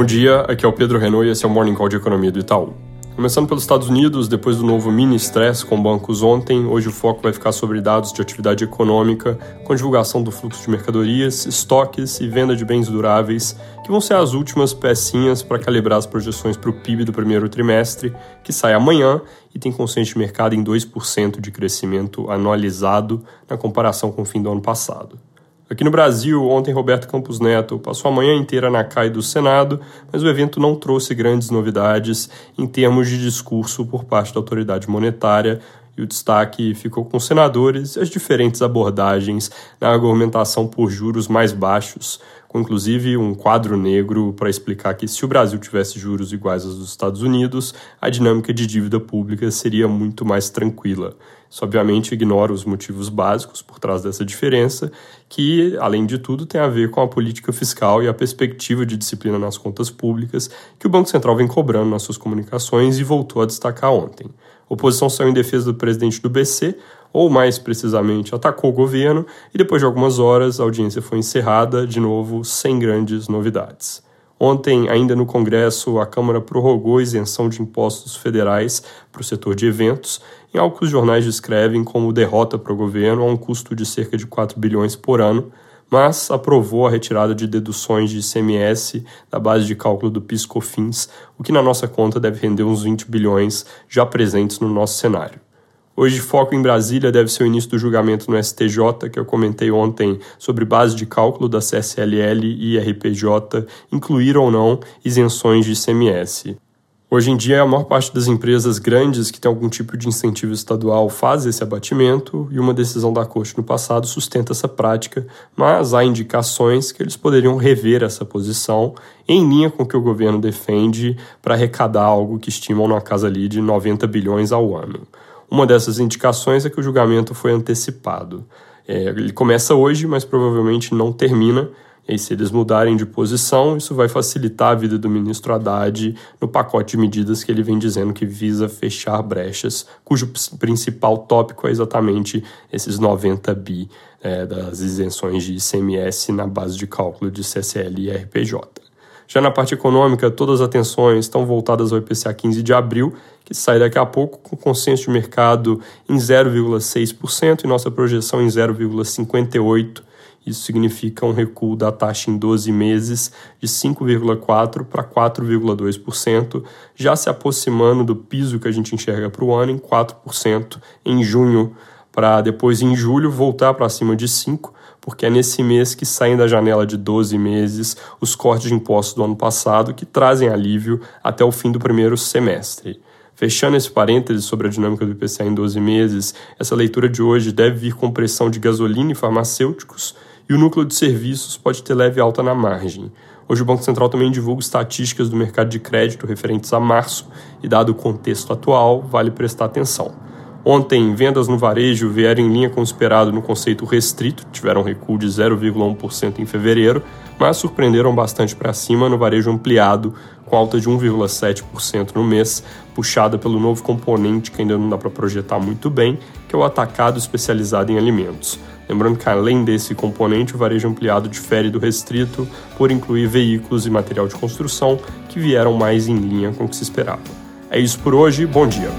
Bom dia, aqui é o Pedro Renault e esse é o Morning Call de Economia do Itaú. Começando pelos Estados Unidos, depois do novo mini stress com bancos ontem, hoje o foco vai ficar sobre dados de atividade econômica, com divulgação do fluxo de mercadorias, estoques e venda de bens duráveis, que vão ser as últimas pecinhas para calibrar as projeções para o PIB do primeiro trimestre, que sai amanhã e tem consenso de mercado em 2% de crescimento anualizado na comparação com o fim do ano passado. Aqui no Brasil, ontem Roberto Campos Neto passou a manhã inteira na CAI do Senado, mas o evento não trouxe grandes novidades em termos de discurso por parte da autoridade monetária, e o destaque ficou com os senadores e as diferentes abordagens na argumentação por juros mais baixos, com inclusive um quadro negro para explicar que se o Brasil tivesse juros iguais aos dos Estados Unidos, a dinâmica de dívida pública seria muito mais tranquila. Isso obviamente ignora os motivos básicos por trás dessa diferença, que, além de tudo, tem a ver com a política fiscal e a perspectiva de disciplina nas contas públicas que o Banco Central vem cobrando nas suas comunicações e voltou a destacar ontem. Oposição saiu em defesa do presidente do BC, ou mais precisamente, atacou o governo e depois de algumas horas a audiência foi encerrada, de novo, sem grandes novidades. Ontem, ainda no Congresso, a Câmara prorrogou a isenção de impostos federais para o setor de eventos, em algo que os jornais descrevem como derrota para o governo a um custo de cerca de 4 bilhões por ano, mas aprovou a retirada de deduções de ICMS da base de cálculo do PIS/COFINS, o que na nossa conta deve render uns 20 bilhões já presentes no nosso cenário. Hoje, foco em Brasília deve ser o início do julgamento no STJ, que eu comentei ontem sobre base de cálculo da CSLL e RPJ, incluir ou não isenções de ICMS. Hoje em dia, a maior parte das empresas grandes que têm algum tipo de incentivo estadual faz esse abatimento, e uma decisão da Corte no passado sustenta essa prática, mas há indicações que eles poderiam rever essa posição em linha com o que o governo defende para arrecadar algo que estimam na casa ali de 90 bilhões ao ano. Uma dessas indicações é que o julgamento foi antecipado. É, ele começa hoje, mas provavelmente não termina. E se eles mudarem de posição, isso vai facilitar a vida do ministro Haddad no pacote de medidas que ele vem dizendo que visa fechar brechas, cujo principal tópico é exatamente esses 90 bi é, das isenções de ICMS na base de cálculo de CCL e RPJ. Já na parte econômica, todas as atenções estão voltadas ao IPCA 15 de abril, que sai daqui a pouco com consenso de mercado em 0,6% e nossa projeção em 0,58%. Isso significa um recuo da taxa em 12 meses de 5,4% para 4,2%, já se aproximando do piso que a gente enxerga para o ano em 4% em junho, para depois em julho voltar para cima de 5%, porque é nesse mês que saem da janela de 12 meses os cortes de impostos do ano passado que trazem alívio até o fim do primeiro semestre. Fechando esse parêntese sobre a dinâmica do IPCA em 12 meses, essa leitura de hoje deve vir com pressão de gasolina e farmacêuticos, e o núcleo de serviços pode ter leve alta na margem. Hoje o Banco Central também divulga estatísticas do mercado de crédito referentes a março, e dado o contexto atual, vale prestar atenção. Ontem, vendas no varejo vieram em linha com o esperado no conceito restrito, tiveram recuo de 0,1% em fevereiro, mas surpreenderam bastante para cima no varejo ampliado, com alta de 1,7% no mês, puxada pelo novo componente que ainda não dá para projetar muito bem, que é o atacado especializado em alimentos. Lembrando que além desse componente, o varejo ampliado difere do restrito por incluir veículos e material de construção que vieram mais em linha com o que se esperava. É isso por hoje, bom dia!